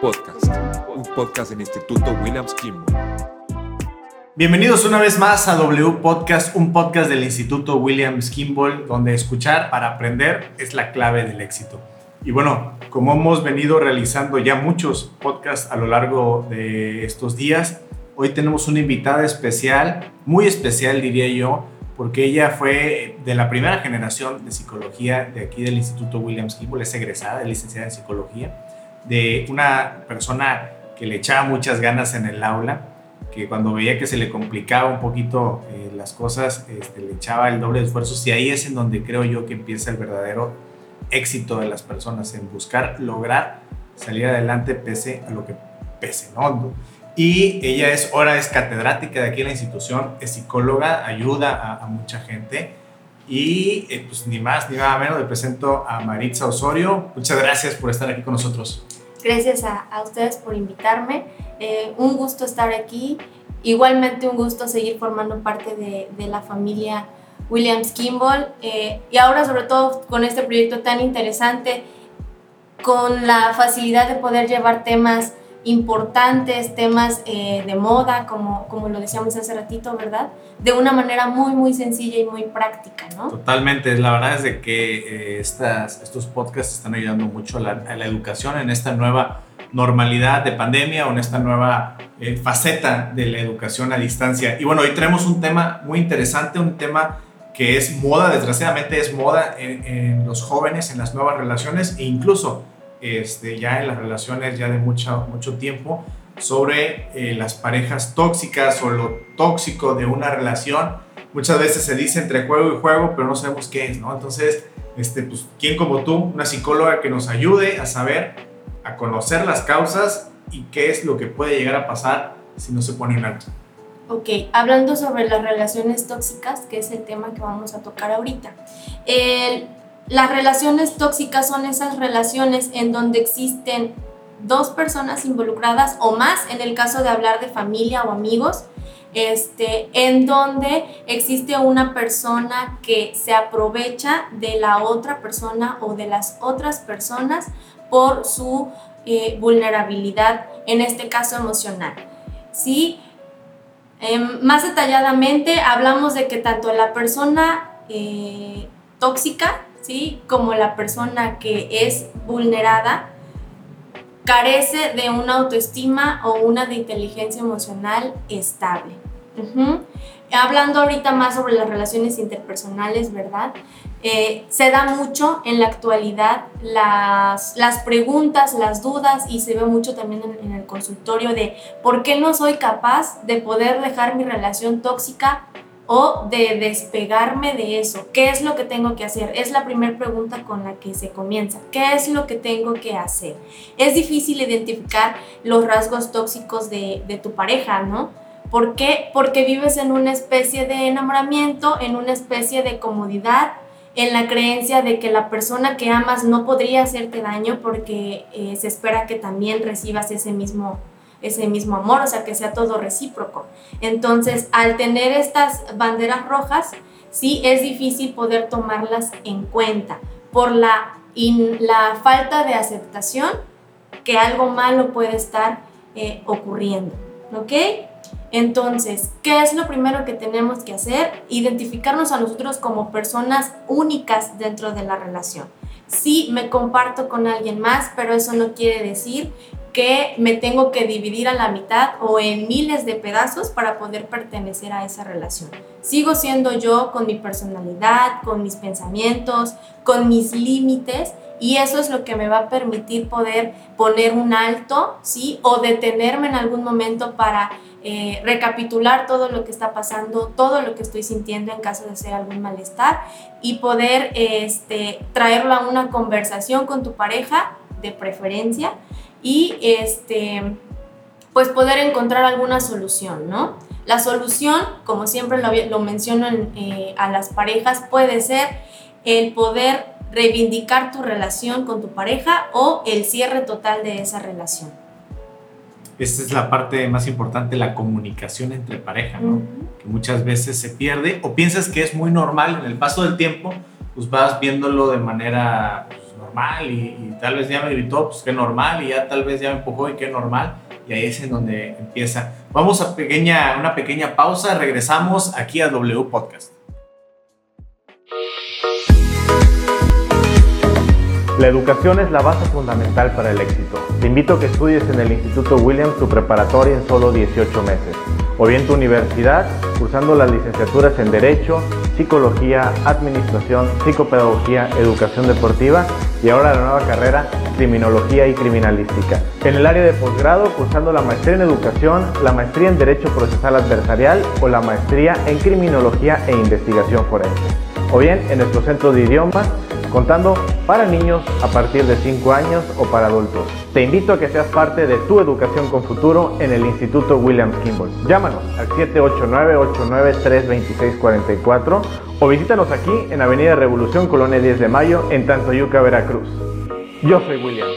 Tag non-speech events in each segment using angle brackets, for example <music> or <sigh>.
Podcast, un podcast del Instituto Williams Kimball. Bienvenidos una vez más a W Podcast, un podcast del Instituto Williams Kimball, donde escuchar para aprender es la clave del éxito. Y bueno, como hemos venido realizando ya muchos podcasts a lo largo de estos días, hoy tenemos una invitada especial, muy especial diría yo, porque ella fue de la primera generación de psicología de aquí del Instituto Williams Kimball, es egresada, es licenciada en psicología, de una persona que le echaba muchas ganas en el aula, que cuando veía que se le complicaba un poquito eh, las cosas, este, le echaba el doble de esfuerzos y ahí es en donde creo yo que empieza el verdadero éxito de las personas, en buscar lograr salir adelante pese a lo que pese, ¿no? Y ella es, ahora es catedrática de aquí en la institución, es psicóloga, ayuda a, mucha gente. Y eh, pues ni más ni nada menos le presento a Maritza Osorio. Muchas gracias por estar aquí con nosotros. Gracias a, a ustedes por invitarme. Eh, un gusto estar aquí. Igualmente un gusto seguir formando parte de, de la familia Williams Kimball. Eh, y ahora sobre todo con este proyecto tan interesante, con la facilidad de poder llevar temas importantes, temas eh, de moda, como, como lo decíamos hace ratito, ¿verdad? De una manera muy, muy sencilla y muy práctica, ¿no? Totalmente, la verdad es de que eh, estas, estos podcasts están ayudando mucho a la, educación en esta nueva normalidad de pandemia o en esta nueva eh, faceta de la educación a distancia. Y bueno, hoy tenemos un tema muy interesante, un tema que es moda, desgraciadamente es moda en los jóvenes, en las nuevas relaciones e incluso este, ya en las relaciones ya de mucho, mucho tiempo sobre eh, las parejas tóxicas o lo tóxico de una relación. Muchas veces se dice entre juego y juego, pero no sabemos qué es, ¿no? Entonces, este, pues, ¿quién como tú, una psicóloga que nos ayude a saber, a conocer las causas y qué es lo que puede llegar a pasar si no se pone en alto? Ok, hablando sobre las relaciones tóxicas, que es el tema que vamos a tocar ahorita. El, las relaciones tóxicas son esas relaciones en donde existen dos personas involucradas o más, en el caso de hablar de familia o amigos, este, en donde existe una persona que se aprovecha de la otra persona o de las otras personas por su eh, vulnerabilidad, en este caso emocional. ¿Sí? Eh, más detalladamente hablamos de que tanto la persona eh, tóxica Como la persona que es vulnerada carece de una autoestima o una de inteligencia emocional estable. Hablando ahorita más sobre las relaciones interpersonales, ¿verdad? Eh, se da mucho en la actualidad las, las preguntas, las dudas y se ve mucho también en el consultorio de por qué no soy capaz de poder dejar mi relación tóxica o de despegarme de eso. ¿Qué es lo que tengo que hacer? Es la primera pregunta con la que se comienza. ¿Qué es lo que tengo que hacer? Es difícil identificar los rasgos tóxicos de, de tu pareja, ¿no? ¿Por qué? Porque vives en una especie de enamoramiento, en una especie de comodidad, en la creencia de que la persona que amas no podría hacerte daño porque eh, se espera que también recibas ese mismo ese mismo amor, o sea, que sea todo recíproco. Entonces, al tener estas banderas rojas, sí es difícil poder tomarlas en cuenta por la, la falta de aceptación que algo malo puede estar eh, ocurriendo, ¿ok? Entonces, ¿qué es lo primero que tenemos que hacer? Identificarnos a nosotros como personas únicas dentro de la relación. Sí, me comparto con alguien más, pero eso no quiere decir que me tengo que dividir a la mitad o en miles de pedazos para poder pertenecer a esa relación. Sigo siendo yo con mi personalidad, con mis pensamientos, con mis límites y eso es lo que me va a permitir poder poner un alto, ¿sí? O detenerme en algún momento para eh, recapitular todo lo que está pasando, todo lo que estoy sintiendo en caso de ser algún malestar y poder este, traerlo a una conversación con tu pareja de preferencia y este, pues poder encontrar alguna solución, ¿no? La solución, como siempre lo, lo menciono eh, a las parejas, puede ser el poder reivindicar tu relación con tu pareja o el cierre total de esa relación. Esta es la parte más importante, la comunicación entre pareja, ¿no? Que muchas veces se pierde o piensas que es muy normal en el paso del tiempo, pues vas viéndolo de manera pues, normal, y, y tal vez ya me gritó, pues qué normal, y ya tal vez ya me empujó y qué normal, y ahí es en donde empieza. Vamos a pequeña, una pequeña pausa, regresamos aquí a W Podcast. La educación es la base fundamental para el éxito. Te invito a que estudies en el Instituto Williams tu preparatoria en solo 18 meses, o bien tu universidad cursando las licenciaturas en Derecho, Psicología, Administración, Psicopedagogía, Educación Deportiva y ahora la nueva carrera Criminología y Criminalística. En el área de posgrado cursando la maestría en Educación, la maestría en Derecho Procesal Adversarial o la maestría en Criminología e Investigación Forense. O bien en nuestro centro de idiomas contando para niños a partir de 5 años o para adultos. Te invito a que seas parte de tu educación con futuro en el Instituto Williams Kimball. Llámanos al 789-893-2644 o visítanos aquí en Avenida Revolución, Colonia 10 de Mayo, en Tantoyuca, Veracruz. Yo soy William.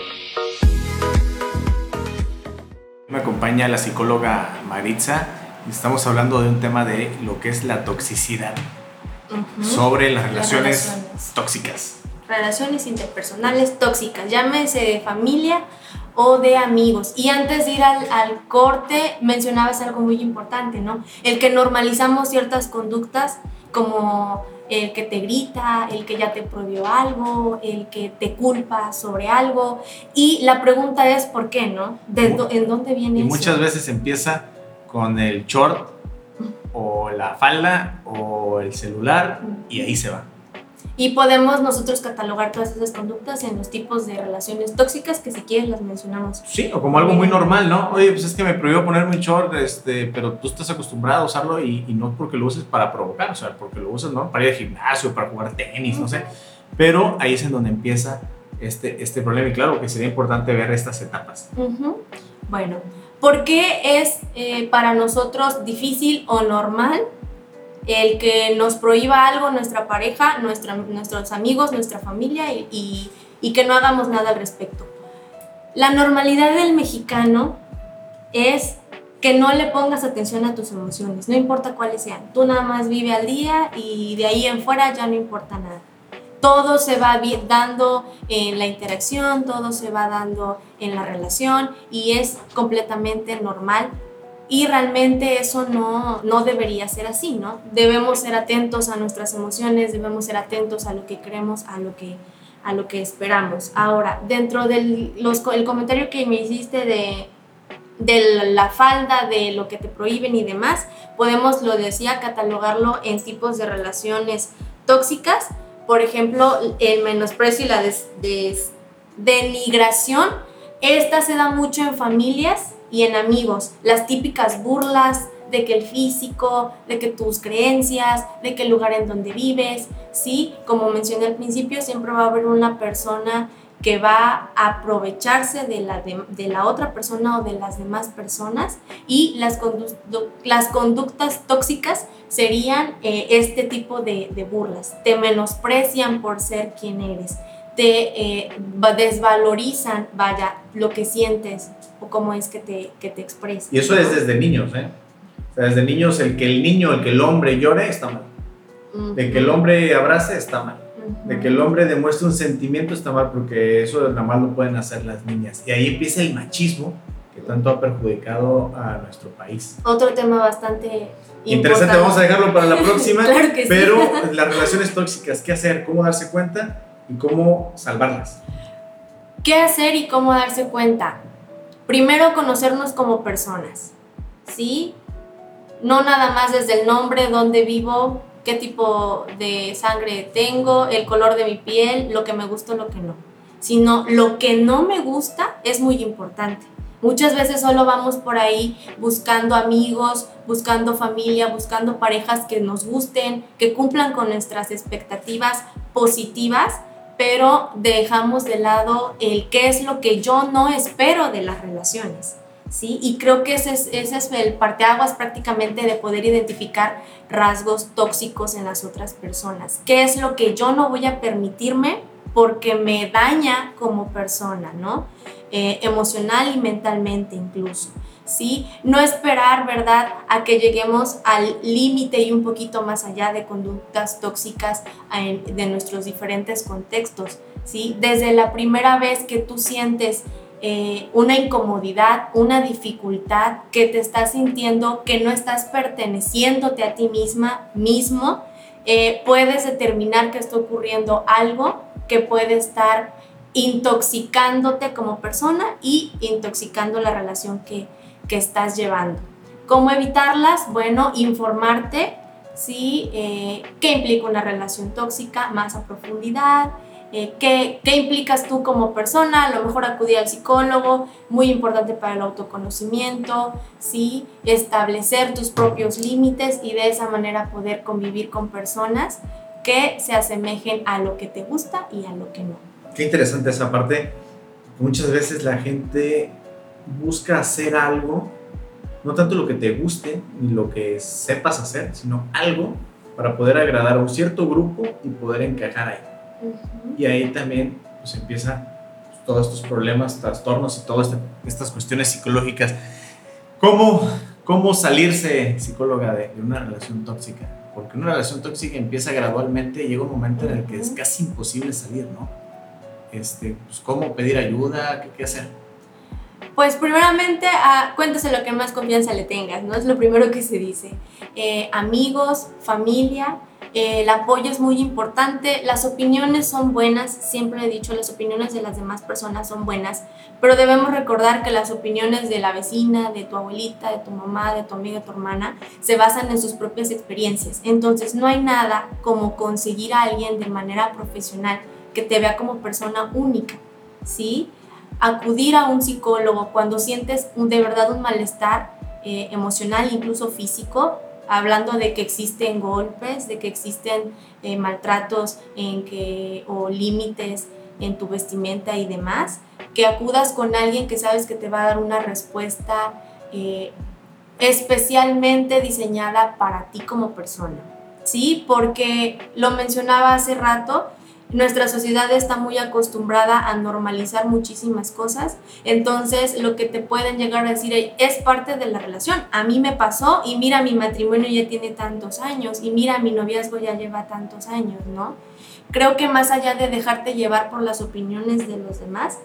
Me acompaña la psicóloga Maritza y estamos hablando de un tema de lo que es la toxicidad, sobre las relaciones. tóxicas. Relaciones interpersonales tóxicas, llámese de familia o de amigos. Y antes de ir al, al corte, mencionabas algo muy importante, ¿no? El que normalizamos ciertas conductas como el que te grita, el que ya te prohibió algo, el que te culpa sobre algo. Y la pregunta es, ¿por qué, no? ¿De dó- ¿En dónde viene Y eso? muchas veces empieza con el short o la falda o el celular y ahí se va. Y podemos nosotros catalogar todas esas conductas en los tipos de relaciones tóxicas que si quieres las mencionamos. Sí, o como algo muy normal, ¿no? Oye, pues es que me prohibió ponerme un short, este, pero tú estás acostumbrado a usarlo y, y no porque lo uses para provocar, o sea, porque lo usas, ¿no? Para ir al gimnasio, para jugar tenis, no sé. Pero ahí es en donde empieza este, este problema y claro que sería importante ver estas etapas. Ujú. Bueno, ¿por qué es eh, para nosotros difícil o normal el que nos prohíba algo nuestra pareja, nuestros amigos, nuestra familia y, y- que no hagamos nada al respecto? La normalidad del mexicano es que no le pongas atención a tus emociones, no importa cuáles sean. Tú nada más vive al día y de ahí en fuera ya no importa nada. Todo se va dando en la interacción, todo se va dando en la relación y es completamente normal. Y realmente eso no, no debería ser así, ¿no? Debemos ser atentos a nuestras emociones, debemos ser atentos a lo que queremos, a lo que, a lo que esperamos. Ahora, dentro del los, el comentario que me hiciste de, de la falda, de lo que te prohíben y demás, podemos, lo decía, catalogarlo en tipos de relaciones tóxicas. Por ejemplo, el menosprecio y la des- des- denigración. Esta se da mucho en familias y en amigos. Las típicas burlas de que el físico, de que tus creencias, de que el lugar en donde vives, ¿sí? Como mencioné al principio, siempre va a haber una persona que va a aprovecharse de la, de, la otra persona o de las demás personas y las, las conductas tóxicas serían eh, este tipo de, de burlas. Te menosprecian por ser quien eres, te eh, va- desvalorizan, vaya, lo que sientes o cómo es que te, que te expresas. Y eso es desde niños, ¿eh? O sea, desde niños el que el niño, el que el hombre llore está mal. De que el hombre abrace está mal. De que el hombre demuestre un sentimiento está mal porque eso nada más lo pueden hacer las niñas. Y ahí empieza el machismo que tanto ha perjudicado a nuestro país. Otro tema bastante Interesante, importante. vamos a dejarlo para la <laughs> próxima. Claro que sí. pero las relaciones tóxicas, ¿qué hacer? ¿Cómo darse cuenta? ¿Y cómo salvarlas? ¿Qué hacer y cómo darse cuenta? Primero, conocernos como personas, ¿sí? No nada más desde el nombre, dónde vivo, qué tipo de sangre tengo, el color de mi piel, lo que me gusta lo que no. Sino lo que no me gusta es muy importante. Muchas veces solo vamos por ahí buscando amigos, buscando familia, buscando parejas que nos gusten, que cumplan con nuestras expectativas positivas, pero dejamos de lado el qué es lo que yo no espero de las relaciones. ¿sí? Y creo que ese es, ese es el parteaguas prácticamente de poder identificar rasgos tóxicos en las otras personas. ¿Qué es lo que yo no voy a permitirme porque me daña como persona, ¿no? Eh, emocional y mentalmente incluso. ¿Sí? No esperar, ¿verdad?, a que lleguemos al límite y un poquito más allá de conductas tóxicas de nuestros diferentes contextos, ¿sí? Desde la primera vez que tú sientes eh, una incomodidad, una dificultad, que te estás sintiendo que no estás perteneciéndote a ti misma, mismo, eh, puedes determinar que está ocurriendo algo que puede estar intoxicándote como persona y intoxicando la relación que, que estás llevando. ¿Cómo evitarlas? Bueno, informarte, ¿sí? Eh, ¿Qué implica una relación tóxica más a profundidad? Eh, ¿qué, ¿qué, implicas tú como persona? A lo mejor acudir al psicólogo, muy importante para el autoconocimiento, ¿sí? Establecer tus propios límites y de esa manera poder convivir con personas que se asemejen a lo que te gusta y a lo que no. Qué interesante esa parte. Muchas veces la gente busca hacer algo, no tanto lo que te guste ni lo que sepas hacer, sino algo para poder agradar a un cierto grupo y poder encajar ahí. Y ahí también pues, empiezan pues, todos estos problemas, trastornos y todas este, estas cuestiones psicológicas. ¿Cómo, cómo salirse, psicóloga, de, una relación tóxica? Porque una relación tóxica empieza gradualmente y llega un momento en el que es casi imposible salir, ¿no? Este, pues, ¿Cómo pedir ayuda? ¿Qué, qué hacer? Pues primeramente, ah, cuéntese lo que más confianza le tengas, ¿no? Es lo primero que se dice. Eh, amigos, familia, eh, el apoyo es muy importante, las opiniones son buenas, siempre he dicho, las opiniones de las demás personas son buenas, pero debemos recordar que las opiniones de la vecina, de tu abuelita, de tu mamá, de tu amiga, de tu hermana, se basan en sus propias experiencias. Entonces no hay nada como conseguir a alguien de manera profesional que te vea como persona única, ¿sí? Acudir a un psicólogo cuando sientes de verdad un malestar eh, emocional, incluso físico, hablando de que existen golpes, de que existen eh, maltratos en que, o límites en tu vestimenta y demás, que acudas con alguien que sabes que te va a dar una respuesta eh, especialmente diseñada para ti como persona. ¿Sí? Porque lo mencionaba hace rato, nuestra sociedad está muy acostumbrada a normalizar muchísimas cosas, entonces lo que te pueden llegar a decir es parte de la relación. A mí me pasó y mira, mi matrimonio ya tiene tantos años y mira, mi noviazgo ya lleva tantos años, ¿no? Creo que más allá de dejarte llevar por las opiniones de los demás,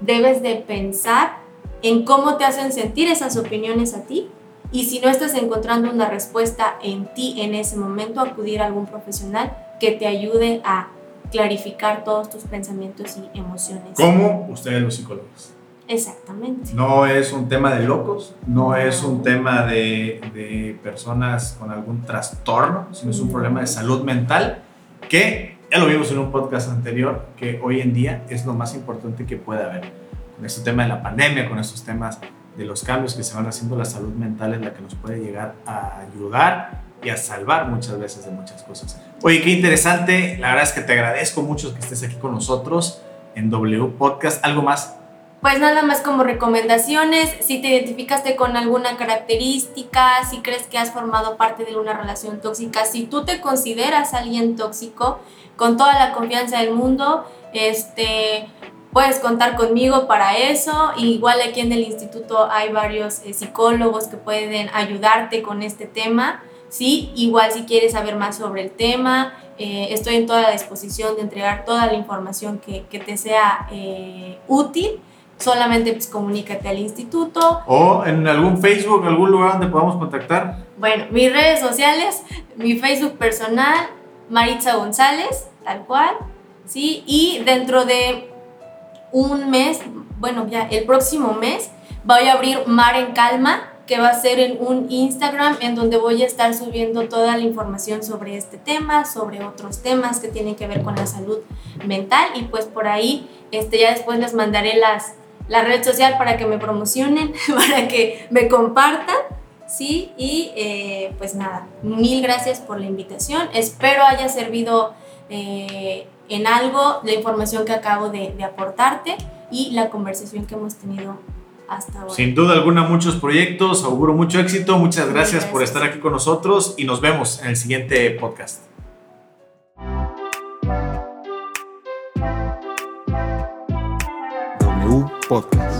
debes de pensar en cómo te hacen sentir esas opiniones a ti y si no estás encontrando una respuesta en ti en ese momento, acudir a algún profesional que te ayude a clarificar todos tus pensamientos y emociones. Como ustedes los psicólogos. Exactamente. No es un tema de locos, no es un tema de, de personas con algún trastorno, sino es un problema de salud mental que ya lo vimos en un podcast anterior, que hoy en día es lo más importante que puede haber. Con este tema de la pandemia, con estos temas de los cambios que se van haciendo, la salud mental es la que nos puede llegar a ayudar y a salvar muchas veces de muchas cosas. Oye, qué interesante. La verdad es que te agradezco mucho que estés aquí con nosotros en W Podcast. ¿Algo más? Pues nada más como recomendaciones, si te identificaste con alguna característica, si crees que has formado parte de una relación tóxica, si tú te consideras alguien tóxico, con toda la confianza del mundo, este, puedes contar conmigo para eso. Igual aquí en el instituto hay varios eh, psicólogos que pueden ayudarte con este tema. ¿Sí? Igual si quieres saber más sobre el tema, eh, estoy en toda la disposición de entregar toda la información que, te sea eh, útil. Solamente pues, comunícate al instituto. O en algún Facebook, algún lugar donde podamos contactar. Bueno, mis redes sociales, mi Facebook personal, Maritza González, tal cual, ¿sí? Y dentro de un mes, bueno, ya el próximo mes, voy a abrir Mar en Calma, que va a ser en un Instagram en donde voy a estar subiendo toda la información sobre este tema, sobre otros temas que tienen que ver con la salud mental y pues por ahí este, ya después les mandaré las, la red social para que me promocionen, <laughs> para que me compartan. Sí, y eh, pues nada, mil gracias por la invitación. Espero haya servido eh, en algo la información que acabo de, de aportarte y la conversación que hemos tenido sin duda alguna, muchos proyectos, auguro mucho éxito. Muchas gracias, por estar aquí con nosotros y nos vemos en el siguiente podcast. W Podcast.